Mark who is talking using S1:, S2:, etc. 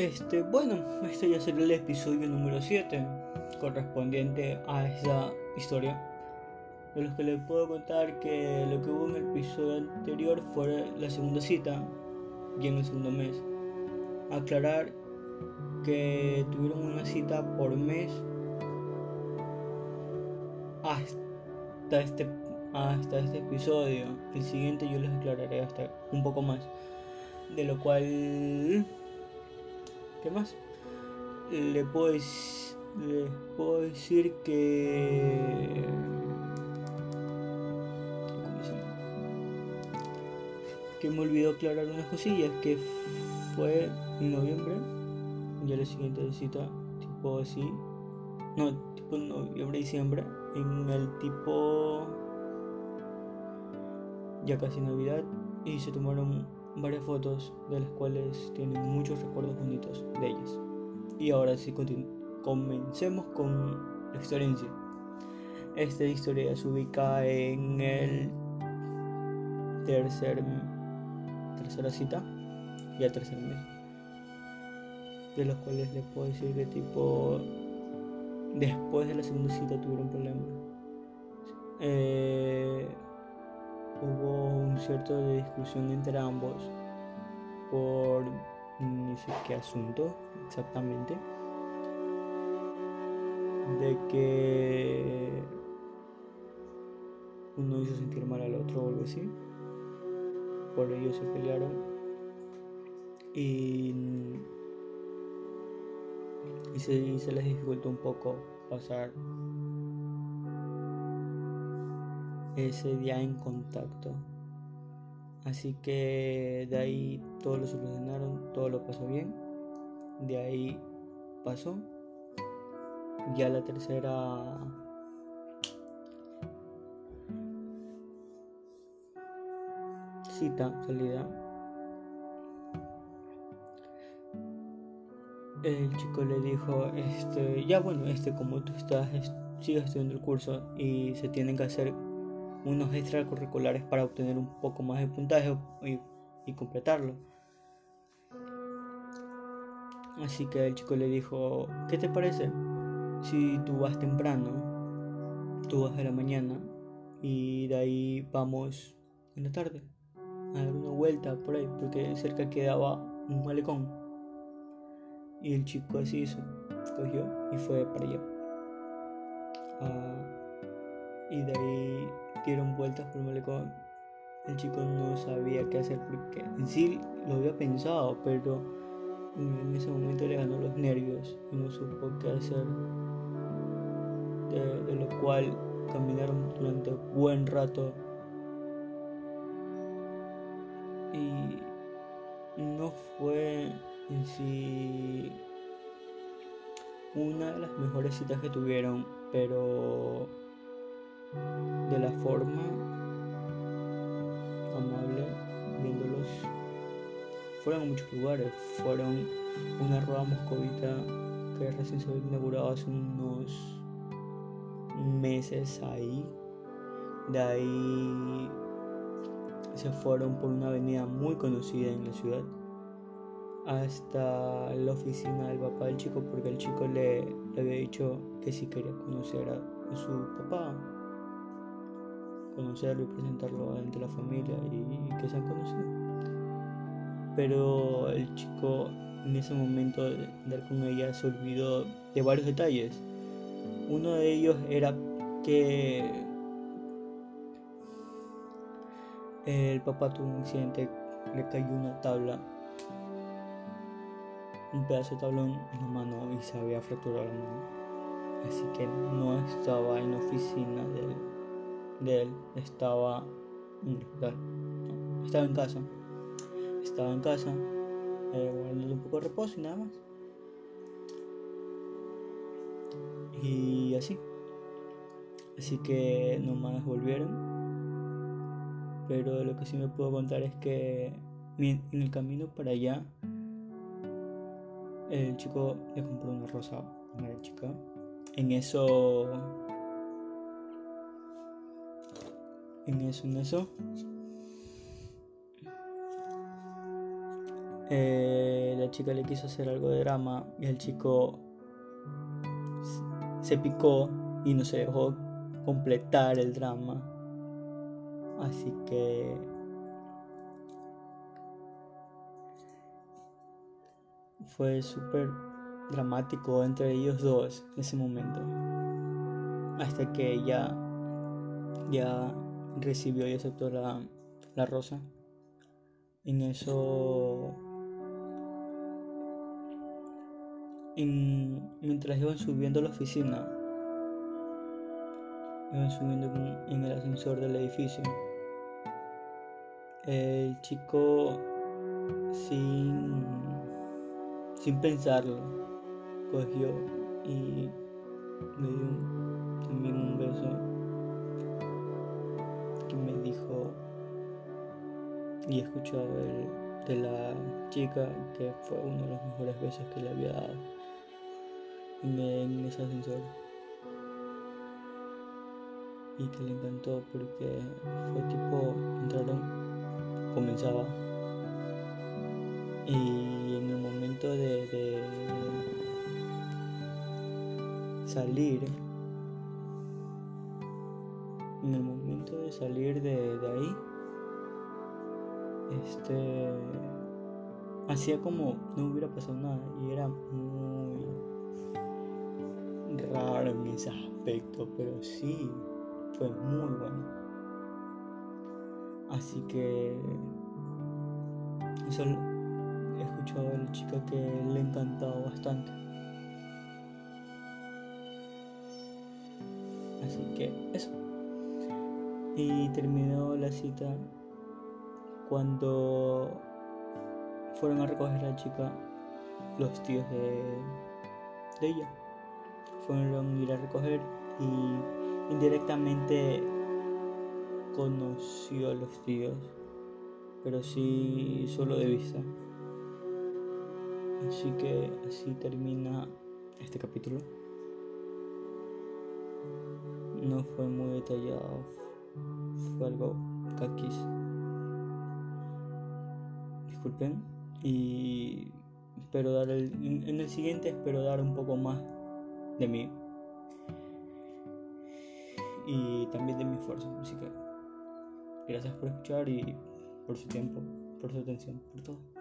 S1: Este, bueno, este ya será el episodio número 7, correspondiente a esta historia. De los que les puedo contar que lo que hubo en el episodio anterior fue la segunda cita y en el segundo mes. Aclarar que tuvieron una cita por mes hasta este, hasta este episodio. El siguiente yo les aclararé hasta un poco más. De lo cual... ¿Qué más? Le puedo, les puedo decir que... Que me olvidó aclarar unas cosillas, que fue en noviembre, ya la siguiente cita, tipo así, no, tipo noviembre, diciembre, en el tipo ya casi Navidad y se tomaron varias fotos de las cuales tienen muchos recuerdos bonitos de ellas. Y ahora sí, comencemos con la historia en sí. Esta historia se ubica en el tercer tercera cita y el tercer mes. De los cuales les puedo decir que tipo después de la segunda cita tuvieron problemas. Eh, cierto de discusión entre ambos por no sé qué asunto exactamente. De que uno hizo sentir mal al otro o algo así. Por ello se pelearon. Y, y, se, y se les dificultó un poco pasar ese día en contacto. Así que de ahí todo lo solucionaron, todo lo pasó bien. De ahí pasó. Ya la tercera cita, salida. El chico le dijo, este, ya bueno, este como tú estás, sigues estudiando el curso y se tienen que hacer unos extracurriculares para obtener un poco más de puntaje y, completarlo. Así que el chico le dijo, ¿qué te parece si tú vas temprano, tú vas de la mañana y de ahí vamos en la tarde a dar una vuelta por ahí, porque cerca quedaba un malecón. Y el chico así hizo, cogió y fue para allá. Ah, y de ahí dieron vueltas por el malecón. El chico no sabía qué hacer porque en sí lo había pensado, pero en ese momento le ganó los nervios y no supo qué hacer. De, lo cual caminaron durante buen rato y no fue en sí una de las mejores citas que tuvieron, pero de la forma amable, viéndolos. Fueron a muchos lugares, fueron una rueda moscovita que recién se había inaugurado hace unos meses ahí. De ahí se fueron por una avenida muy conocida en la ciudad hasta la oficina del papá del chico porque el chico le, le había dicho que si quería conocer a su papá conocerlo y presentarlo ante la familia y, que se han conocido. Pero el chico en ese momento de andar con ella se olvidó de varios detalles. Uno de ellos era que el papá tuvo un accidente, le cayó una tabla, un pedazo de tablón en la mano y se había fracturado la mano. Así que no estaba en la oficina del de él estaba en estaba en casa. Estaba en casa, eh, guardando un poco de reposo y nada más. Y así. Así que nomás volvieron. Pero lo que sí me puedo contar es que en el camino para allá, el chico le compró una rosa a la chica. En eso en eso, en eso. eh, la chica le quiso hacer algo de drama y el chico se picó y no se dejó completar el drama. Así que fue súper dramático entre ellos dos en ese momento. Hasta que ella ya recibió y aceptó la, la rosa. En eso mientras iban subiendo a la oficina, iban subiendo en, el ascensor del edificio, el chico sin, sin pensarlo cogió y me dio también un beso y escuchó de la chica que fue uno de los mejores besos que le había dado. En, ese ascensor. Y que le encantó porque fue tipo entraron comenzaba. Y en el momento de, salir en el momento de salir de, de ahí este hacía como no hubiera pasado nada y era muy raro en ese aspecto, pero sí, fue muy bueno. Así que eso he escuchado a la chica que le encantado bastante. Así que eso. Y terminó la cita cuando fueron a recoger a la chica los tíos de, de ella fueron ir a recoger y indirectamente conoció a los tíos, pero sí solo de vista. Así que así termina este capítulo. No fue muy detallado, fue algo caquis. Disculpen y espero dar el, en el siguiente espero dar un poco más de mí y también de mi esfuerzo. Así que gracias por escuchar y por su tiempo, por su atención, por todo.